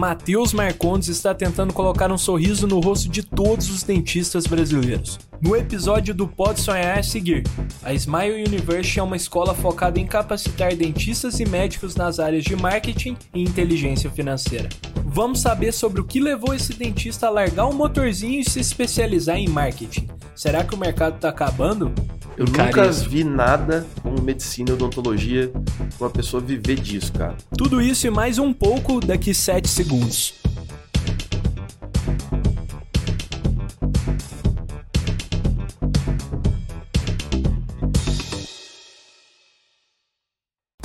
Matheus Marcondes está tentando colocar um sorriso no rosto de todos os dentistas brasileiros. No episódio do Pode Sonhar a seguir, a Smile University é uma escola focada em capacitar dentistas e médicos nas áreas de marketing e inteligência financeira. Vamos saber sobre o que levou esse dentista a largar o motorzinho e se especializar em marketing. Será que o mercado está acabando? Eu nunca vi nada como medicina e odontologia uma pessoa viver disso, cara. Tudo isso e mais um pouco daqui 7 segundos.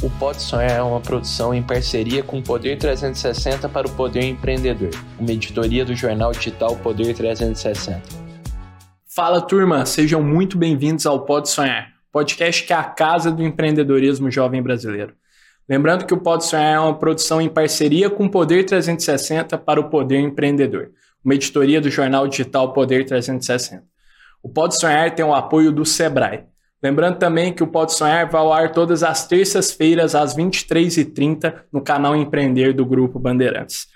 O Pode Sonhar é uma produção em parceria com o Poder 360 para o Poder Empreendedor, uma editoria do jornal digital Poder 360. Fala turma, sejam muito bem-vindos ao Pode Sonhar, podcast que é a casa do empreendedorismo jovem brasileiro. Lembrando que o Pode Sonhar é uma produção em parceria com o Poder 360 para o Poder Empreendedor, uma editoria do jornal digital Poder 360. O Pode Sonhar tem o apoio do Sebrae. Lembrando também que o Pode Sonhar vai ao ar todas as terças-feiras às 23h30 no canal Empreender do Grupo Bandeirantes.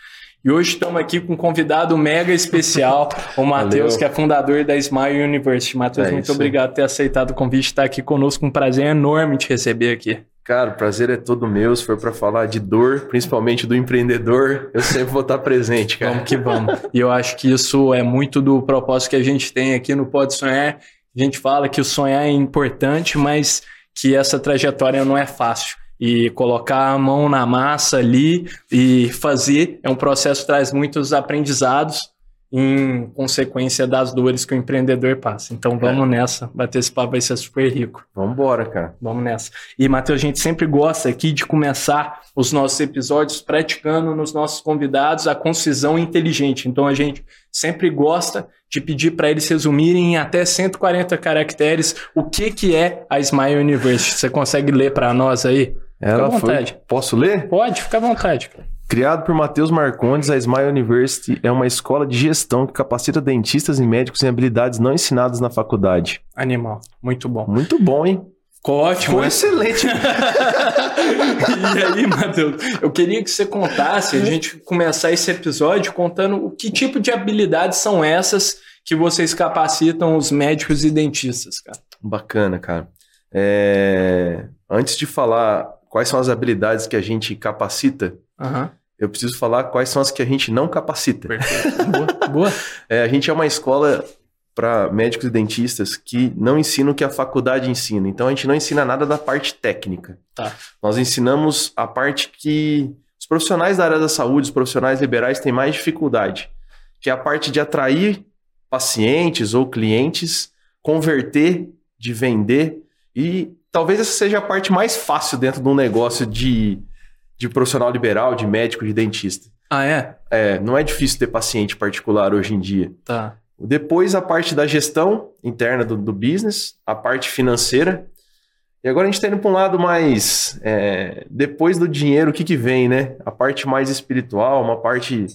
E hoje estamos aqui com um convidado mega especial, o Matheus, que é fundador da Smile University. Matheus, é muito isso. obrigado por ter aceitado o convite, estar aqui conosco. Um prazer enorme te receber aqui. Cara, o prazer é todo meu. Se for para falar de dor, principalmente do empreendedor, eu sempre vou estar presente, cara. Vamos que vamos. E eu acho que isso é muito do propósito que a gente tem aqui no Pode Sonhar. A gente fala que o sonhar é importante, mas que essa trajetória não é fácil e colocar a mão na massa ali e fazer é um processo que traz muitos aprendizados em consequência das dores que o empreendedor passa. Então vamos é. nessa, bater esse papo vai ser super rico. Vamos embora, cara. Vamos nessa. E Matheus, a gente sempre gosta aqui de começar os nossos episódios praticando nos nossos convidados a concisão inteligente. Então a gente sempre gosta de pedir para eles resumirem em até 140 caracteres o que que é a Smile University. Você consegue ler para nós aí? Ela foi. Posso ler? Pode, fica à vontade, cara. Criado por Matheus Marcondes, a Smile University é uma escola de gestão que capacita dentistas e médicos em habilidades não ensinadas na faculdade. Animal. Muito bom. Muito bom, hein? Ficou ótimo. Foi excelente. e aí, Matheus, eu queria que você contasse, a gente começar esse episódio contando o que tipo de habilidades são essas que vocês capacitam os médicos e dentistas, cara. Bacana, cara. É... Antes de falar quais são as habilidades que a gente capacita, uhum. eu preciso falar quais são as que a gente não capacita. Perfeito. Boa. Boa. É, a gente é uma escola para médicos e dentistas que não ensinam o que a faculdade ensina. Então a gente não ensina nada da parte técnica. Tá. Nós ensinamos a parte que os profissionais da área da saúde, os profissionais liberais têm mais dificuldade, que é a parte de atrair pacientes ou clientes, converter, de vender e talvez essa seja a parte mais fácil dentro de um negócio de, de profissional liberal, de médico, de dentista. Ah, é? É, não é difícil ter paciente particular hoje em dia. Tá. Depois a parte da gestão interna do, do business, a parte financeira. E agora a gente está indo para um lado mais. É, depois do dinheiro, o que, que vem, né? A parte mais espiritual, uma parte.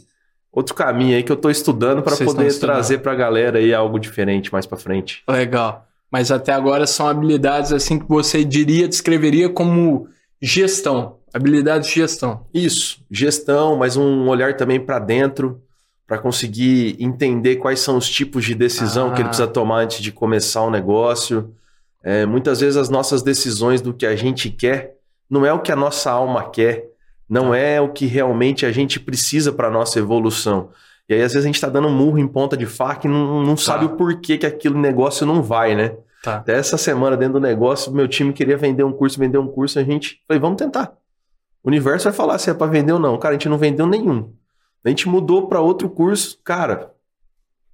Outro caminho aí que eu estou estudando para poder trazer para a galera aí algo diferente mais para frente. Legal mas até agora são habilidades assim que você diria, descreveria como gestão, habilidades de gestão. Isso, gestão, mas um olhar também para dentro, para conseguir entender quais são os tipos de decisão ah. que ele precisa tomar antes de começar um negócio. É, muitas vezes as nossas decisões do que a gente quer não é o que a nossa alma quer, não tá. é o que realmente a gente precisa para nossa evolução. E aí, às vezes, a gente está dando um murro em ponta de faca e não, não tá. sabe o porquê que aquele negócio não vai, né? Tá. Até essa semana, dentro do negócio, meu time queria vender um curso, vender um curso, a gente falei, vamos tentar. O universo vai falar se é para vender ou não. Cara, a gente não vendeu nenhum. A gente mudou para outro curso, cara,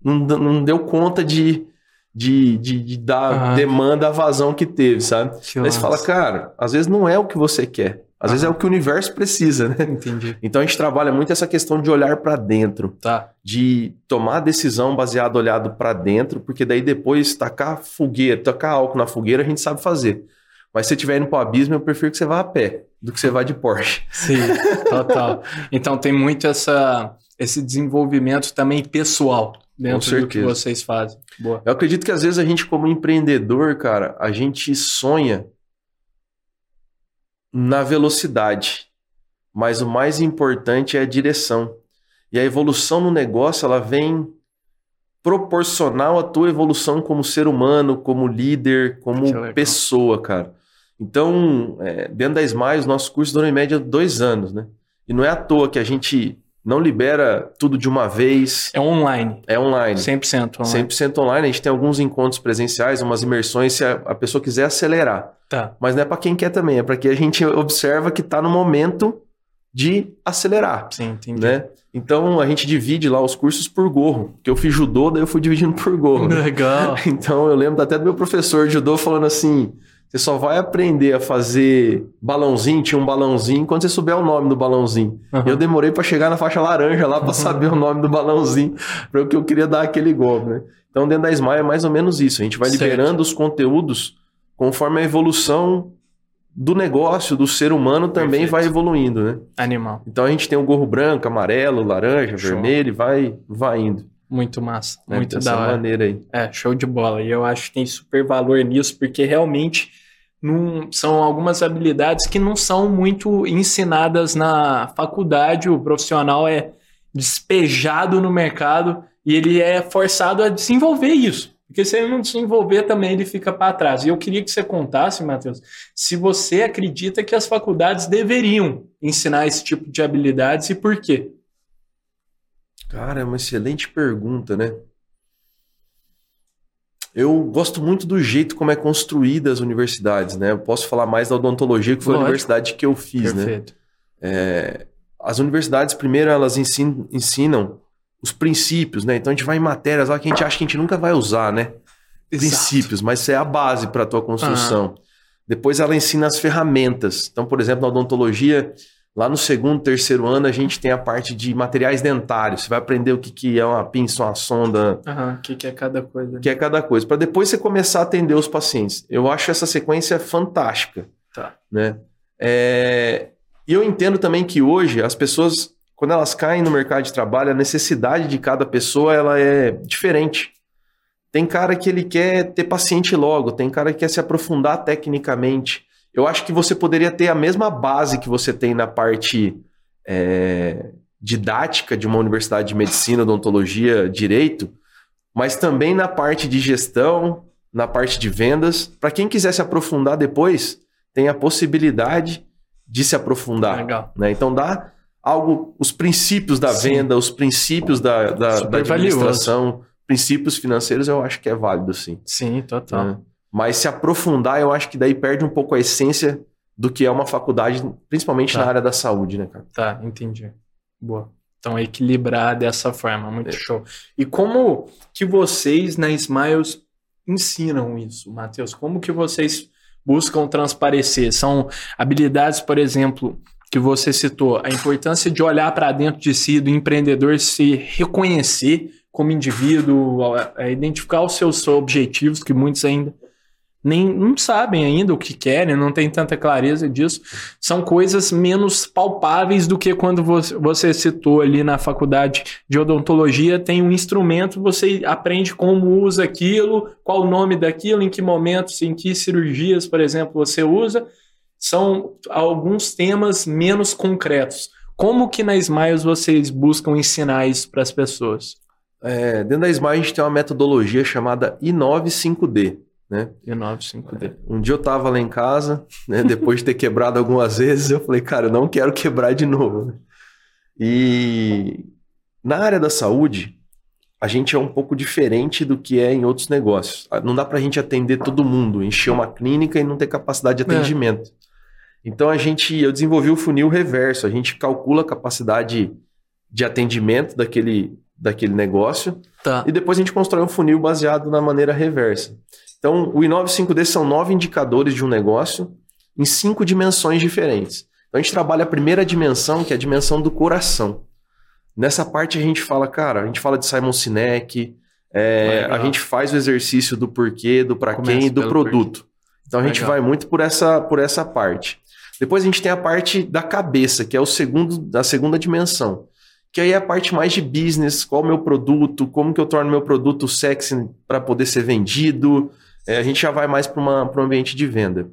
não, não deu conta de, de, de, de dar ah. demanda à vazão que teve, sabe? Que Aí você fala, cara, às vezes não é o que você quer. Às vezes é o que o universo precisa, né? Entendi. Então a gente trabalha muito essa questão de olhar para dentro, tá. de tomar decisão baseado olhado para dentro, porque daí depois tacar fogueira, tacar álcool na fogueira a gente sabe fazer. Mas se você estiver indo para o abismo, eu prefiro que você vá a pé do que você vá de Porsche. Sim, total. então tem muito essa, esse desenvolvimento também pessoal dentro do que vocês fazem. Boa. Eu acredito que às vezes a gente, como empreendedor, cara, a gente sonha na velocidade, mas o mais importante é a direção. E a evolução no negócio, ela vem proporcional à tua evolução como ser humano, como líder, como pessoa, cara. Então, é, dentro da Smile, os nossos cursos duram em média dois anos, né? E não é à toa que a gente não libera tudo de uma vez. É online. É online. 100% online. 100% online. A gente tem alguns encontros presenciais, umas imersões, se a, a pessoa quiser acelerar. Tá. Mas não é para quem quer também, é para que a gente observa que está no momento de acelerar. Sim, entendi. Né? Então a gente divide lá os cursos por gorro. Que eu fiz judô, daí eu fui dividindo por gorro. Legal. Então eu lembro até do meu professor de judô falando assim: você só vai aprender a fazer balãozinho, tinha um balãozinho, quando você souber o nome do balãozinho. Uhum. Eu demorei para chegar na faixa laranja lá para uhum. saber o nome do balãozinho, para o que eu queria dar aquele golpe, né? Então dentro da Smile é mais ou menos isso. A gente vai certo. liberando os conteúdos conforme a evolução do negócio, do ser humano também Perfeito. vai evoluindo, né? Animal. Então a gente tem o gorro branco, amarelo, laranja, show. vermelho e vai, vai indo. Muito massa, né? muito Dessa da hora. maneira aí. É, show de bola. E eu acho que tem super valor nisso, porque realmente não, são algumas habilidades que não são muito ensinadas na faculdade. O profissional é despejado no mercado e ele é forçado a desenvolver isso. Porque se ele não desenvolver também, ele fica para trás. E eu queria que você contasse, Matheus, se você acredita que as faculdades deveriam ensinar esse tipo de habilidades e por quê? Cara, é uma excelente pergunta, né? Eu gosto muito do jeito como é construída as universidades, né? Eu posso falar mais da odontologia, que foi Lógico. a universidade que eu fiz, né? Perfeito. né? É, as universidades, primeiro, elas ensinam, ensinam os princípios, né? Então a gente vai em matérias lá que a gente acha que a gente nunca vai usar, né? Exato. Princípios, mas isso é a base para a tua construção. Depois ela ensina as ferramentas. Então, por exemplo, na odontologia, lá no segundo, terceiro ano, a gente tem a parte de materiais dentários. Você vai aprender o que, que é uma pinça, uma sonda. Aham, o que, que é cada coisa. O que é cada coisa. Para depois você começar a atender os pacientes. Eu acho essa sequência fantástica. Tá. Né? É... E eu entendo também que hoje as pessoas quando elas caem no mercado de trabalho, a necessidade de cada pessoa ela é diferente. Tem cara que ele quer ter paciente logo, tem cara que quer se aprofundar tecnicamente. Eu acho que você poderia ter a mesma base que você tem na parte é, didática de uma universidade de medicina, odontologia, direito, mas também na parte de gestão, na parte de vendas. Para quem quiser se aprofundar depois, tem a possibilidade de se aprofundar. Legal. Né? Então dá algo, os princípios da Sim. venda, os princípios da, da, da administração, valioso. princípios financeiros, eu acho que é válido, sim. Sim, total. É. Mas se aprofundar, eu acho que daí perde um pouco a essência do que é uma faculdade, principalmente tá. na área da saúde, né, cara? Tá, entendi. Boa. Então, equilibrar dessa forma, muito é. show. E como que vocês na Smiles ensinam isso, Matheus? Como que vocês buscam transparecer? São habilidades, por exemplo, que você citou, a importância de olhar para dentro de si, do empreendedor se reconhecer como indivíduo, identificar os seus objetivos, que muitos ainda nem não sabem ainda o que querem, não tem tanta clareza disso. São coisas menos palpáveis do que quando você, você citou ali na faculdade de odontologia, tem um instrumento, você aprende como usa aquilo, qual o nome daquilo, em que momentos, em que cirurgias, por exemplo, você usa são alguns temas menos concretos. Como que na Smiles vocês buscam ensinar isso para as pessoas? É, dentro da Smiles a gente tem uma metodologia chamada I95D. Né? I95D. É, um dia eu estava lá em casa, né, depois de ter quebrado algumas vezes, eu falei, cara, eu não quero quebrar de novo. E na área da saúde, a gente é um pouco diferente do que é em outros negócios. Não dá para a gente atender todo mundo, encher uma clínica e não ter capacidade de é. atendimento. É. Então a gente, eu desenvolvi o funil reverso. A gente calcula a capacidade de atendimento daquele, daquele negócio tá. e depois a gente constrói um funil baseado na maneira reversa. Então o I95D são nove indicadores de um negócio em cinco dimensões diferentes. Então a gente trabalha a primeira dimensão, que é a dimensão do coração. Nessa parte a gente fala, cara, a gente fala de Simon Sinek, é, a gente faz o exercício do porquê, do para quem e do produto. Porquê. Então a gente Legal. vai muito por essa, por essa parte. Depois a gente tem a parte da cabeça, que é o segundo, a segunda dimensão. Que aí é a parte mais de business, qual o meu produto, como que eu torno meu produto sexy para poder ser vendido. É, a gente já vai mais para um ambiente de venda.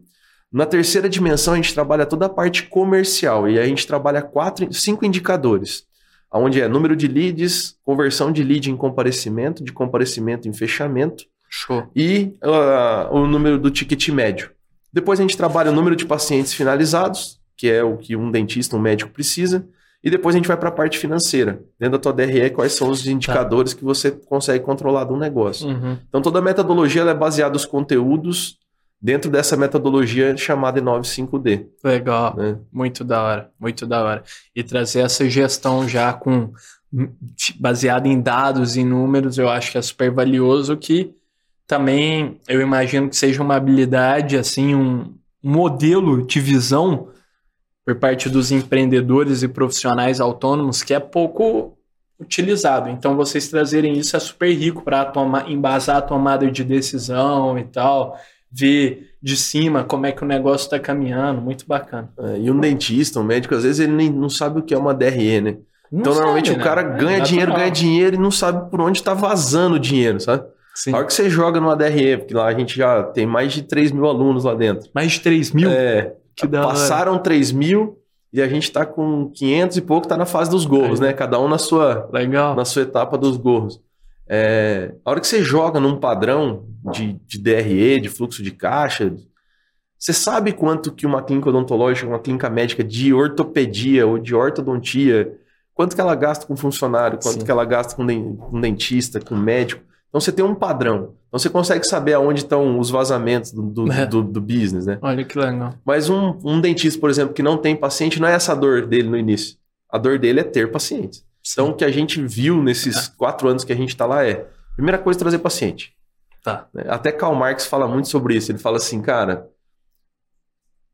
Na terceira dimensão, a gente trabalha toda a parte comercial e a gente trabalha quatro, cinco indicadores. onde é número de leads, conversão de lead em comparecimento, de comparecimento em fechamento Show. e uh, o número do ticket médio. Depois a gente trabalha o número de pacientes finalizados, que é o que um dentista, um médico precisa, e depois a gente vai para a parte financeira. Dentro da tua DRE, quais são os indicadores tá. que você consegue controlar do negócio. Uhum. Então toda a metodologia é baseada nos conteúdos dentro dessa metodologia chamada 95D. Legal, né? muito da hora, muito da hora. E trazer essa gestão já com baseada em dados e números, eu acho que é super valioso que também eu imagino que seja uma habilidade assim, um modelo de visão por parte dos empreendedores e profissionais autônomos que é pouco utilizado. Então vocês trazerem isso é super rico para embasar a tomada de decisão e tal ver de cima como é que o negócio está caminhando, muito bacana. É, e um dentista, um médico, às vezes ele nem, não sabe o que é uma DRE, né? Não então, sabe, normalmente né? o cara é ganha dinheiro, ganha dinheiro e não sabe por onde está vazando o dinheiro, sabe? Sim. A hora que você joga numa DRE, porque lá a gente já tem mais de 3 mil alunos lá dentro. Mais de 3 mil? É. Que passaram 3 mil e a gente está com 500 e pouco, está na fase dos gorros, né? Cada um na sua, Legal. na sua etapa dos gorros. É, a hora que você joga num padrão de, de DRE, de fluxo de caixa, você sabe quanto que uma clínica odontológica, uma clínica médica de ortopedia ou de ortodontia, quanto que ela gasta com funcionário, quanto Sim. que ela gasta com, com dentista, com médico. Então você tem um padrão. Então você consegue saber aonde estão os vazamentos do, do, é. do, do business, né? Olha que legal. Mas um, um dentista, por exemplo, que não tem paciente, não é essa dor dele no início. A dor dele é ter pacientes. Então, o que a gente viu nesses é. quatro anos que a gente está lá é: primeira coisa, trazer paciente. Tá. Né? Até Karl Marx fala muito sobre isso. Ele fala assim, cara,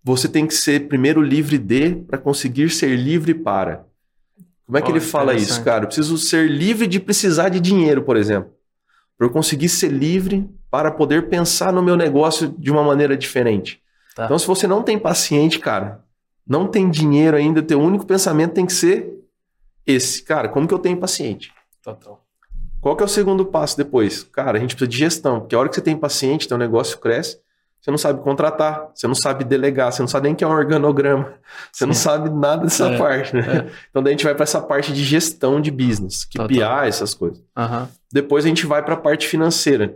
você tem que ser primeiro livre de para conseguir ser livre para. Como é que oh, ele fala isso, cara? Eu preciso ser livre de precisar de dinheiro, por exemplo. Para eu conseguir ser livre para poder pensar no meu negócio de uma maneira diferente. Tá. Então, se você não tem paciente, cara, não tem dinheiro ainda, teu único pensamento tem que ser esse, cara, como que eu tenho paciente? Total. Qual que é o segundo passo depois? Cara, a gente precisa de gestão, porque a hora que você tem paciente, teu negócio cresce, você não sabe contratar, você não sabe delegar, você não sabe nem o que é um organograma, você não sabe nada dessa é, parte, né? É. Então daí a gente vai para essa parte de gestão de business, que piar essas coisas. Uhum. Depois a gente vai para a parte financeira,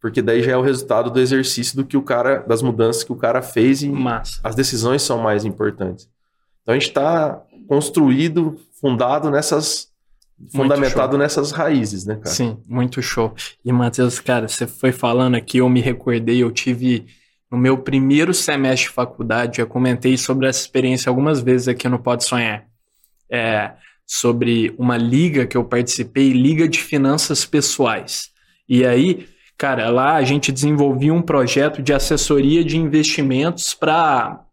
porque daí já é o resultado do exercício do que o cara, das mudanças que o cara fez e Massa. as decisões são mais importantes. Então a gente está construído fundado nessas. Fundamentado nessas raízes, né, cara? Sim, muito show. E, Matheus, cara, você foi falando aqui, eu me recordei, eu tive. No meu primeiro semestre de faculdade, eu comentei sobre essa experiência algumas vezes aqui no Pode Sonhar. É, sobre uma liga que eu participei, Liga de Finanças Pessoais. E aí, cara, lá a gente desenvolvia um projeto de assessoria de investimentos para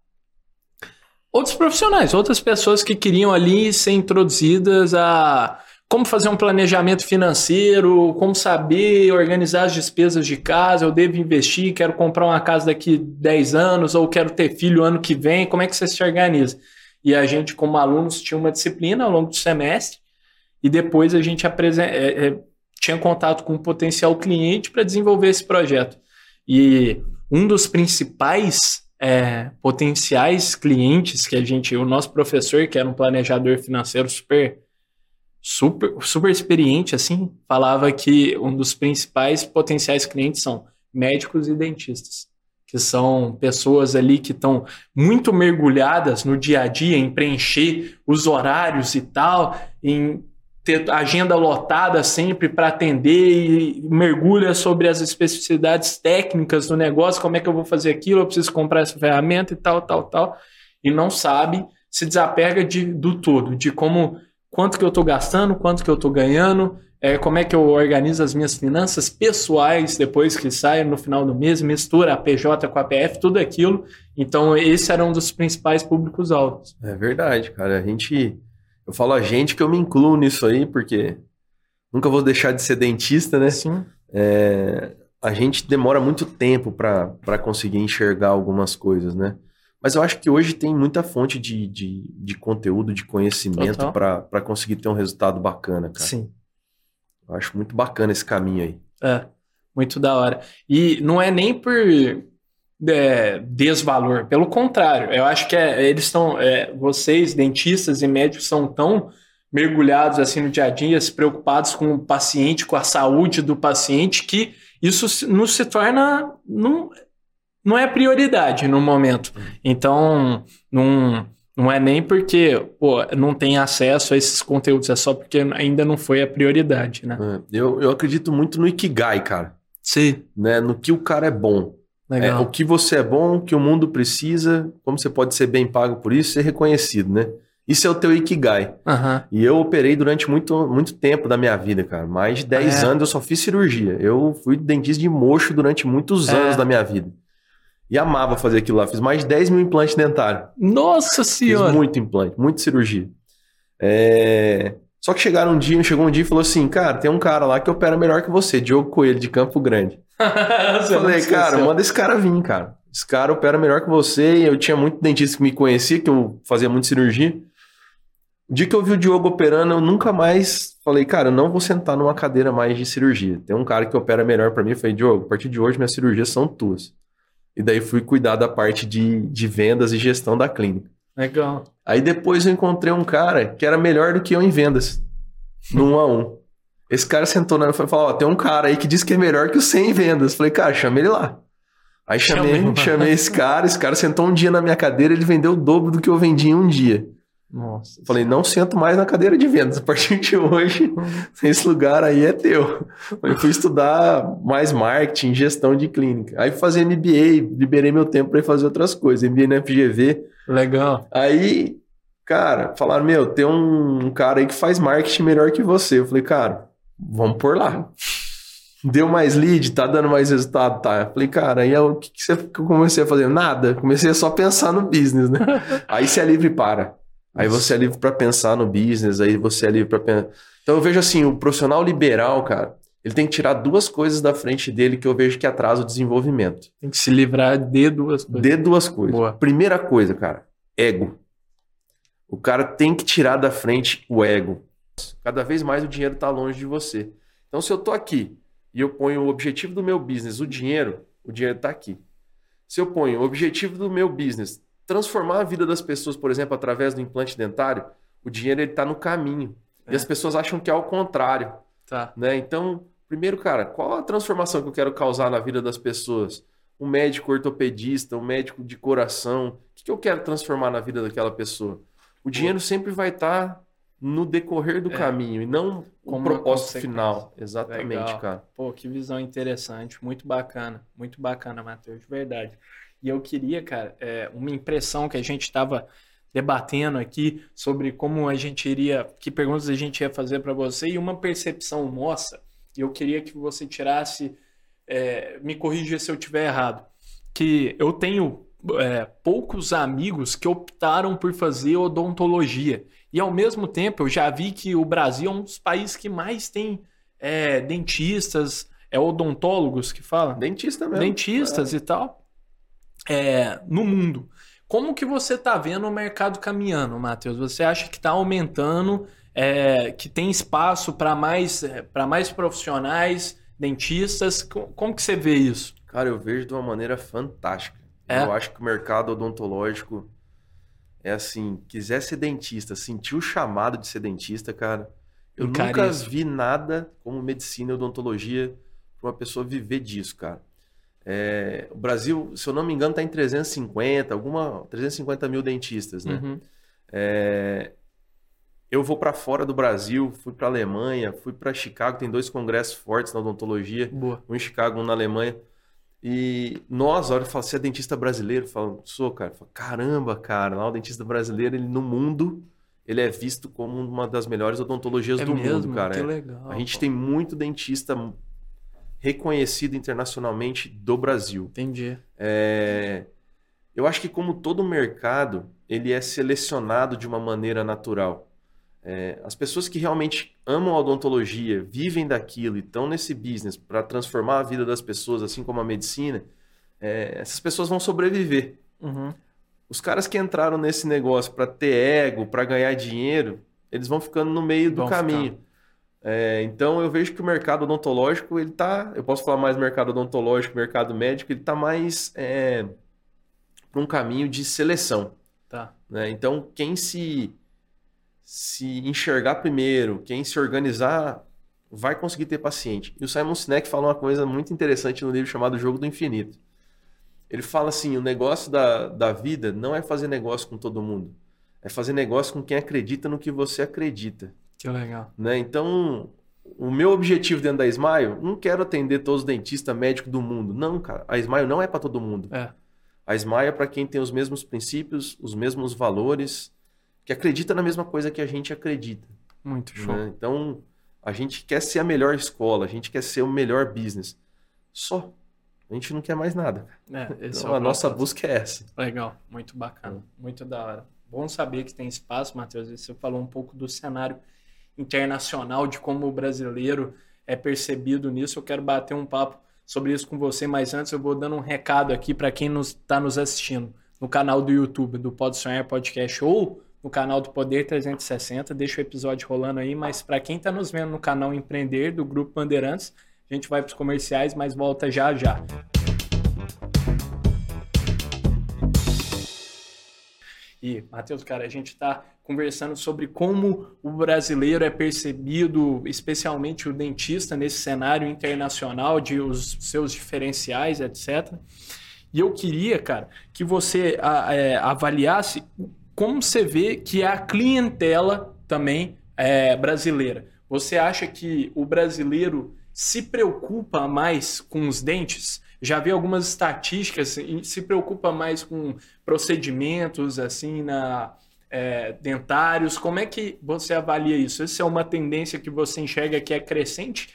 outros profissionais, outras pessoas que queriam ali ser introduzidas a como fazer um planejamento financeiro, como saber organizar as despesas de casa, eu devo investir, quero comprar uma casa daqui 10 anos, ou quero ter filho ano que vem, como é que você se organiza? E a gente, como alunos, tinha uma disciplina ao longo do semestre, e depois a gente apresenta, é, é, tinha contato com um potencial cliente para desenvolver esse projeto. E um dos principais é, potenciais clientes que a gente, o nosso professor, que era um planejador financeiro super, super, super experiente, assim, falava que um dos principais potenciais clientes são médicos e dentistas, que são pessoas ali que estão muito mergulhadas no dia a dia em preencher os horários e tal, em ter agenda lotada sempre para atender e mergulha sobre as especificidades técnicas do negócio, como é que eu vou fazer aquilo, eu preciso comprar essa ferramenta e tal, tal, tal, e não sabe, se desapega de, do todo, de como quanto que eu estou gastando, quanto que eu estou ganhando, é, como é que eu organizo as minhas finanças pessoais depois que saio no final do mês, mistura a PJ com a PF, tudo aquilo. Então, esse era um dos principais públicos-alvos. É verdade, cara. A gente eu falo a gente que eu me incluo nisso aí, porque nunca vou deixar de ser dentista, né? Sim. É, a gente demora muito tempo para conseguir enxergar algumas coisas, né? Mas eu acho que hoje tem muita fonte de, de, de conteúdo, de conhecimento para conseguir ter um resultado bacana, cara. Sim. Eu acho muito bacana esse caminho aí. É, muito da hora. E não é nem por é, desvalor. Pelo contrário, eu acho que é, eles estão, é, vocês, dentistas e médicos, são tão mergulhados assim no dia a dia, se preocupados com o paciente, com a saúde do paciente, que isso não se torna. Não, não é prioridade no momento. Então, não, não é nem porque pô, não tem acesso a esses conteúdos, é só porque ainda não foi a prioridade, né? É, eu, eu acredito muito no Ikigai, cara. Sim. Né? No que o cara é bom. É, Legal. o que você é bom, o que o mundo precisa, como você pode ser bem pago por isso, ser reconhecido, né? Isso é o teu Ikigai. Aham. E eu operei durante muito, muito tempo da minha vida, cara. Mais de 10 É. anos eu só fiz cirurgia. Eu fui dentista de mocho durante muitos É. anos da minha vida. E amava fazer aquilo lá. Fiz mais de 10 mil implantes dentários. Nossa Fiz senhora! muito implante, muita cirurgia. É, Só que chegaram um dia, chegou um dia e falou assim, cara, tem um cara lá que opera melhor que você, Diogo Coelho, de Campo Grande. Eu falei, cara, manda esse cara vir, cara. Esse cara opera melhor que você. E eu tinha muito dentista que me conhecia, que eu fazia muita cirurgia. O dia que eu vi o Diogo operando, eu nunca mais falei, cara, eu não vou sentar numa cadeira mais de cirurgia. Tem um cara que opera melhor pra mim. Eu falei, Diogo, a partir de hoje minhas cirurgias são tuas. E daí fui cuidar da parte de, de vendas e gestão da clínica. Legal. Aí depois eu encontrei um cara que era melhor do que eu em vendas, no a um. Esse cara sentou na e falou: Ó, tem um cara aí que diz que é melhor que o 100 em vendas. Falei, cara, chama ele lá. Aí chamei, chamei esse cara, esse cara sentou um dia na minha cadeira, ele vendeu o dobro do que eu vendi em um dia. Nossa. Falei, não sento mais na cadeira de vendas. A partir de hoje, esse lugar aí é teu. Aí fui estudar mais marketing, gestão de clínica. Aí fui fazer MBA, liberei meu tempo para ir fazer outras coisas. MBA na FGV, Legal. Aí, cara, falaram: Meu, tem um, cara aí que faz marketing melhor que você. Eu falei, cara, vamos por lá. Deu mais lead, tá dando mais resultado, tá? Eu falei, cara, aí é o que, que, você, que eu comecei a fazer? Nada. Comecei a só pensar no business, né? aí você é livre para. Aí você é livre para pensar no business, aí você é livre para pensar. Então eu vejo assim, o profissional liberal, cara, ele tem que tirar duas coisas da frente dele que eu vejo que atrasa o desenvolvimento. Tem que se livrar de duas coisas. De duas coisas. Boa. Primeira coisa, cara, ego. O cara tem que tirar da frente o ego. Cada vez mais o dinheiro está longe de você. Então, se eu tô aqui e eu ponho o objetivo do meu business, o dinheiro, o dinheiro está aqui. Se eu ponho o objetivo do meu business, transformar a vida das pessoas, por exemplo, através do implante dentário, o dinheiro está no caminho. É. E as pessoas acham que é ao contrário Tá. né? Então, primeiro, cara, qual a transformação que eu quero causar na vida das pessoas? Um médico ortopedista, um médico de coração, o que eu quero transformar na vida daquela pessoa? O dinheiro sempre vai estar no decorrer do É. caminho e não Como propósito final. Exatamente, Legal. cara. Pô, que visão interessante. Muito bacana. Muito bacana, Matheus, de verdade. E eu queria, cara, é, uma impressão que a gente estava debatendo aqui sobre como a gente iria, que perguntas a gente ia fazer para você e uma percepção nossa. E eu queria que você tirasse, é, me corrija se eu tiver errado, que eu tenho é, poucos amigos que optaram por fazer odontologia. E ao mesmo tempo eu já vi que o Brasil é um dos países que mais tem é, dentistas, é odontólogos que fala? Dentista mesmo. dentistas e tal, é, no mundo. Como que você está vendo o mercado caminhando, Matheus? Você acha que está aumentando, é, que tem espaço para mais, para mais profissionais, dentistas? Co- Como que você vê isso? Cara, eu vejo de uma maneira fantástica. É? Eu acho que o mercado odontológico é assim, quiser ser dentista, sentir o chamado de ser dentista, cara, eu nunca isso. vi nada como medicina e odontologia para uma pessoa viver disso, cara. É, o Brasil, se eu não me engano, está em 350, alguma 350 mil dentistas, né? Uhum. É, eu vou para fora do Brasil, fui para Alemanha, fui para Chicago, tem dois congressos fortes na odontologia Boa. um em Chicago, um na Alemanha. E nós, a hora que fala, você é dentista brasileiro? Eu falo, sou, cara. Eu falo, Caramba, cara, lá o dentista brasileiro, ele no mundo, ele é visto como uma das melhores odontologias É do mesmo? mundo, cara. Que É. legal. A gente pô. tem muito dentista reconhecido internacionalmente do Brasil. Entendi. É, Eu acho que como todo mercado, ele é selecionado de uma maneira natural. É, As pessoas que realmente amam a odontologia, vivem daquilo e estão nesse business para transformar a vida das pessoas, assim como a medicina, é, essas pessoas vão sobreviver. Uhum. Os caras que entraram nesse negócio para ter ego, para ganhar dinheiro, eles vão ficando no meio do Vão caminho. É, então eu vejo que o mercado odontológico, ele tá. Eu posso falar mais mercado odontológico, mercado médico, ele tá mais é, para um caminho de seleção. Tá. né? Então, quem se, se enxergar primeiro, quem se organizar, vai conseguir ter paciente. E o Simon Sinek fala uma coisa muito interessante no livro chamado Jogo do Infinito. Ele fala assim: o negócio da, da vida não é fazer negócio com todo mundo, é fazer negócio com quem acredita no que você acredita. Que legal. Né? Então, o meu objetivo dentro da Smile, não quero atender todos os dentistas médicos do mundo. Não, cara. A Smile não é para todo mundo. É. A Smile é para quem tem os mesmos princípios, os mesmos valores, que acredita na mesma coisa que a gente acredita. Muito show. Né? Então, a gente quer ser a melhor escola, a gente quer ser o melhor business. Só. A gente não quer mais nada. É, então, é a nossa busca é essa. Legal, muito bacana, muito da hora. Bom saber que tem espaço, Matheus. Você falou um pouco do cenário internacional, de como o brasileiro é percebido nisso. Eu quero bater um papo sobre isso com você, mas antes eu vou dando um recado aqui para quem está nos, tá nos assistindo no canal do YouTube do Pode Sonhar Podcast ou no canal do Poder 360. Deixa o episódio rolando aí, mas para quem está nos vendo no canal Empreender do Grupo Bandeirantes, a gente vai para os comerciais, mas volta já já. E, Matheus, cara, a gente está conversando sobre como o brasileiro é percebido, especialmente o dentista, nesse cenário internacional de os seus diferenciais, etc. E eu queria, cara, que você é, avaliasse como você vê que é a clientela também é, brasileira. Você acha que o brasileiro se preocupa mais com os dentes? Já vi algumas estatísticas e se preocupa mais com procedimentos assim na é, dentários. Como é que você avalia isso? Essa é uma tendência que você enxerga que é crescente?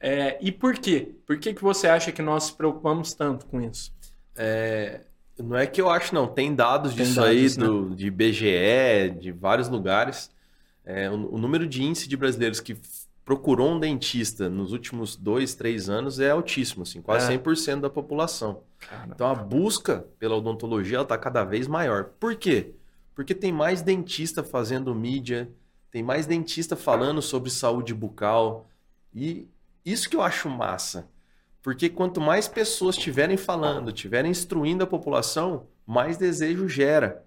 É, e por quê? Por que, que você acha que nós nos preocupamos tanto com isso? É, não é que eu acho, não. Tem dados Tem disso dados, aí, né? do, de BGE, de vários lugares. É, o, o, número de índice de brasileiros que procurou um dentista nos últimos dois, três anos é altíssimo, assim, quase é. 100% da população. Caramba. Então a busca pela odontologia está cada vez maior. Por quê? Porque tem mais dentista fazendo mídia, tem mais dentista falando sobre saúde bucal. E isso que eu acho massa. Porque quanto mais pessoas estiverem falando, estiverem instruindo a população, mais desejo gera.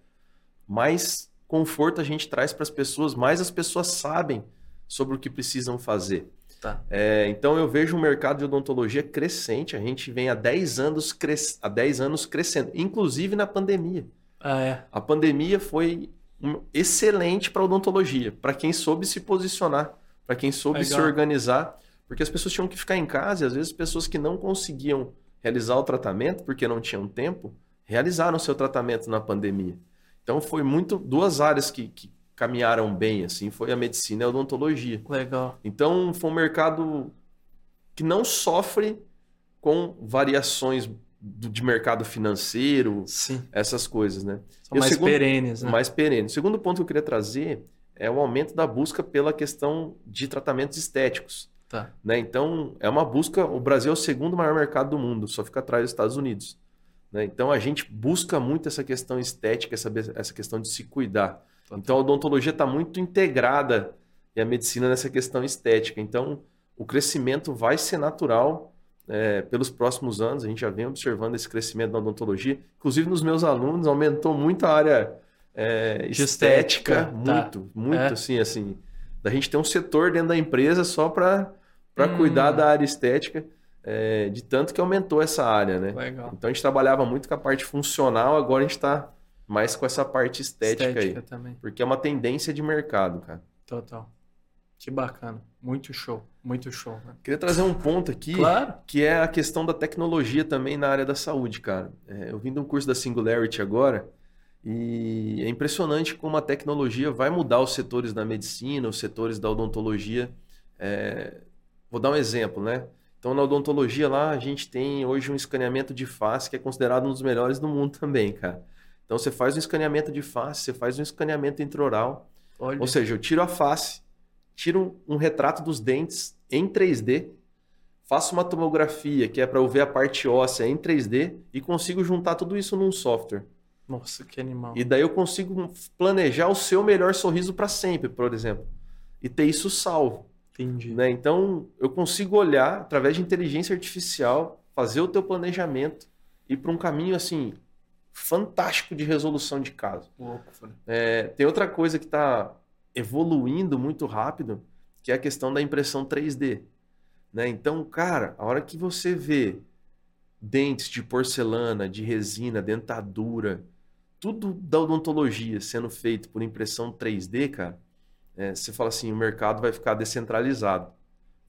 Mais conforto a gente traz para as pessoas, mais as pessoas sabem sobre o que precisam fazer. Tá. É, então eu vejo um mercado de odontologia crescente. A gente vem há 10 anos, cres... há 10 anos crescendo, inclusive na pandemia. Ah, é. A pandemia foi excelente para odontologia, para quem soube se posicionar, para quem soube Legal. se organizar, porque as pessoas tinham que ficar em casa e às vezes pessoas que não conseguiam realizar o tratamento porque não tinham tempo, realizaram seu tratamento na pandemia. Então foi muito duas áreas que, que caminharam bem, assim, foi a medicina e a odontologia. Legal. Então, foi um mercado que não sofre com variações de mercado financeiro, Sim. essas coisas, né? São mais segundo, perenes, né? Mais perenes. O segundo ponto que eu queria trazer é o aumento da busca pela questão de tratamentos estéticos. Tá. Né? Então, é uma busca. O Brasil é o segundo maior mercado do mundo, só fica atrás dos Estados Unidos. Né? Então, a gente busca muito essa questão estética, essa, essa questão de se cuidar. Então a odontologia está muito integrada e a medicina nessa questão estética. Então o crescimento vai ser natural é, pelos próximos anos. A gente já vem observando esse crescimento da odontologia. Inclusive nos meus alunos aumentou muito a área é, estética, estética, muito, tá. muito é. assim, assim. Da gente ter um setor dentro da empresa só para para hum. cuidar da área estética. É, de tanto que aumentou essa área, né? Legal. Então a gente trabalhava muito com a parte funcional, agora a gente está mais com essa parte estética, estética aí. Também. Porque é uma tendência de mercado, cara. Total. Que bacana. Muito show. Muito show. Né? Queria trazer um ponto aqui, claro. que é a questão da tecnologia também na área da saúde, cara. É, eu vim de um curso da Singularity agora e é impressionante como a tecnologia vai mudar os setores da medicina, os setores da odontologia. É, vou dar um exemplo, né? Então, na odontologia lá, a gente tem hoje um escaneamento de face que é considerado um dos melhores do mundo também, cara. Então você faz um escaneamento de face, você faz um escaneamento intraoral. Olha. Ou seja, eu tiro a face, tiro um, retrato dos dentes em 3D, faço uma tomografia, que é para eu ver a parte óssea em 3D, e consigo juntar tudo isso num software. Nossa, que animal. E daí eu consigo planejar o seu melhor sorriso para sempre, por exemplo. E ter isso salvo. Entendi. Né? Então, eu consigo olhar, através de inteligência artificial, fazer o teu planejamento e para um caminho assim fantástico de resolução de caso. Louco, é, tem outra coisa que está evoluindo muito rápido, que é a questão da impressão 3D. Né? Então, cara, a hora que você vê dentes de porcelana, de resina, dentadura, tudo da odontologia sendo feito por impressão 3D, cara, é, você fala assim, o mercado vai ficar descentralizado.